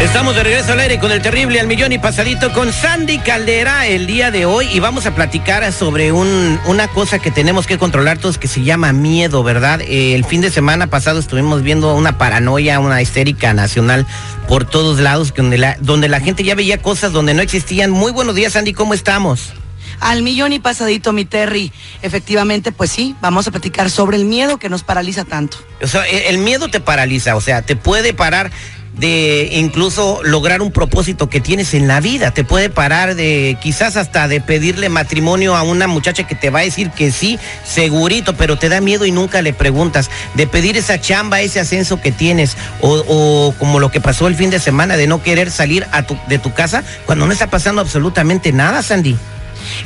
Estamos de regreso al aire con el terrible al millón y pasadito con Sandy Caldera el día de hoy y vamos a platicar sobre un, una cosa que tenemos que controlar todos que se llama miedo, ¿verdad? Eh, el fin de semana pasado estuvimos viendo una paranoia, una histérica nacional por todos lados, donde la, donde la gente ya veía cosas donde no existían. Muy buenos días, Sandy, ¿cómo estamos? Al millón y pasadito, mi Terry. Efectivamente, pues sí, vamos a platicar sobre el miedo que nos paraliza tanto. O sea, el, el miedo te paraliza, o sea, te puede parar de incluso lograr un propósito que tienes en la vida. Te puede parar de quizás hasta de pedirle matrimonio a una muchacha que te va a decir que sí, segurito, pero te da miedo y nunca le preguntas. De pedir esa chamba, ese ascenso que tienes. O, como lo que pasó el fin de semana de no querer salir de tu casa cuando no está pasando absolutamente nada, Sandy.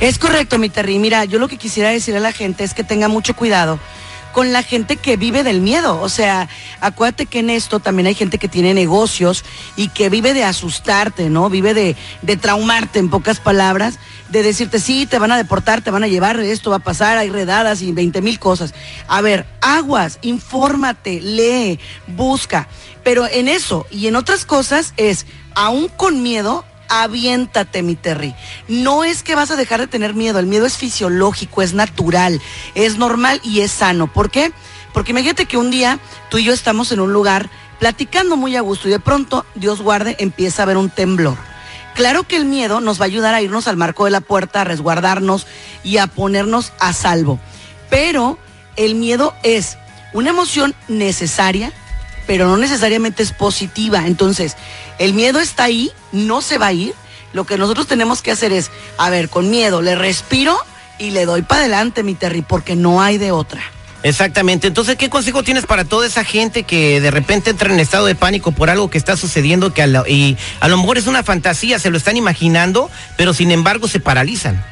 Es correcto, mi Terry. Mira, yo lo que quisiera decir a la gente es que tenga mucho cuidado con la gente que vive del miedo. O sea, acuérdate que en esto también hay gente que tiene negocios y que vive de asustarte, ¿no? Vive de, de traumarte, en pocas palabras, de decirte, sí, te van a deportar, te van a llevar, esto va a pasar, hay redadas y 20 mil cosas. A ver, aguas, infórmate, lee, busca. Pero en eso y en otras cosas es, aún con miedo, aviéntate, mi Terry. No es que vas a dejar de tener miedo, el miedo es fisiológico, es natural, es normal y es sano. ¿Por qué? Porque imagínate que un día tú y yo estamos en un lugar platicando muy a gusto y de pronto, Dios guarde, empieza a haber un temblor. Claro que el miedo nos va a ayudar a irnos al marco de la puerta, a resguardarnos y a ponernos a salvo. Pero el miedo es una emoción necesaria, pero no necesariamente es positiva. Entonces, el miedo está ahí, no se va a ir. Lo que nosotros tenemos que hacer es, a ver, con miedo, le respiro y le doy para adelante, mi Terry, porque no hay de otra. Exactamente. Entonces, ¿qué consejo tienes para toda esa gente que de repente entra en estado de pánico por algo que está sucediendo que a lo, y a lo mejor es una fantasía, se lo están imaginando, pero sin embargo se paralizan?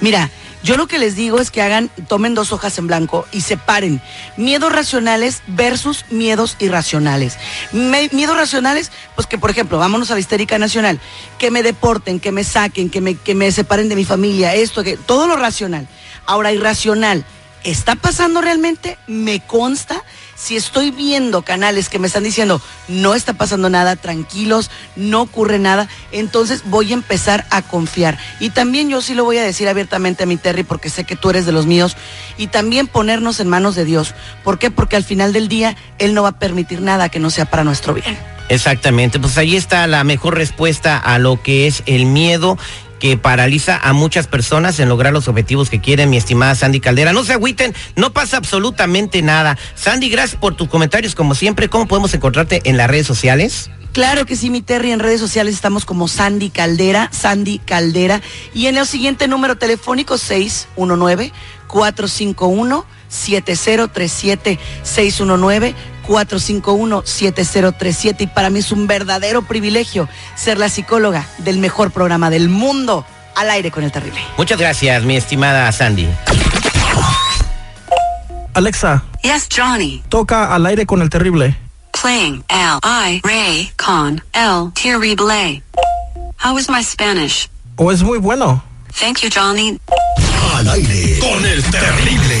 Mira, yo lo que les digo es que hagan, tomen dos hojas en blanco y separen miedos racionales versus miedos irracionales. Miedos racionales, pues que por ejemplo, vámonos a la histérica nacional, que me deporten, que me saquen, que me, que me separen de mi familia, esto, que todo lo racional. Ahora, irracional, ¿está pasando realmente? ¿Me consta? Si estoy viendo canales que me están diciendo no está pasando nada, tranquilos, no ocurre nada, entonces voy a empezar a confiar. Y también yo sí lo voy a decir abiertamente a mi Terry porque sé que tú eres de los míos y también ponernos en manos de Dios. ¿Por qué? Porque al final del día Él no va a permitir nada que no sea para nuestro bien. Exactamente, pues ahí está la mejor respuesta a lo que es el miedo que paraliza a muchas personas en lograr los objetivos que quieren, mi estimada Sandy Caldera. No se agüiten, no pasa absolutamente nada. Sandy, gracias por tus comentarios como siempre. ¿Cómo podemos encontrarte en las redes sociales? Claro que sí, mi Terry, en redes sociales estamos como Sandy Caldera, Sandy Caldera, y en el siguiente número telefónico 619-451-7037, 619-451-7037, y para mí es un verdadero privilegio ser la psicóloga del mejor programa del mundo, al aire con el terrible. Muchas gracias, mi estimada Sandy. Alexa, Yes, Johnny. toca al aire con el terrible. Playing L I Ray con El Terrible. How is my Spanish? ¿O es muy bueno? Thank you, Johnny. Al aire con el terrible.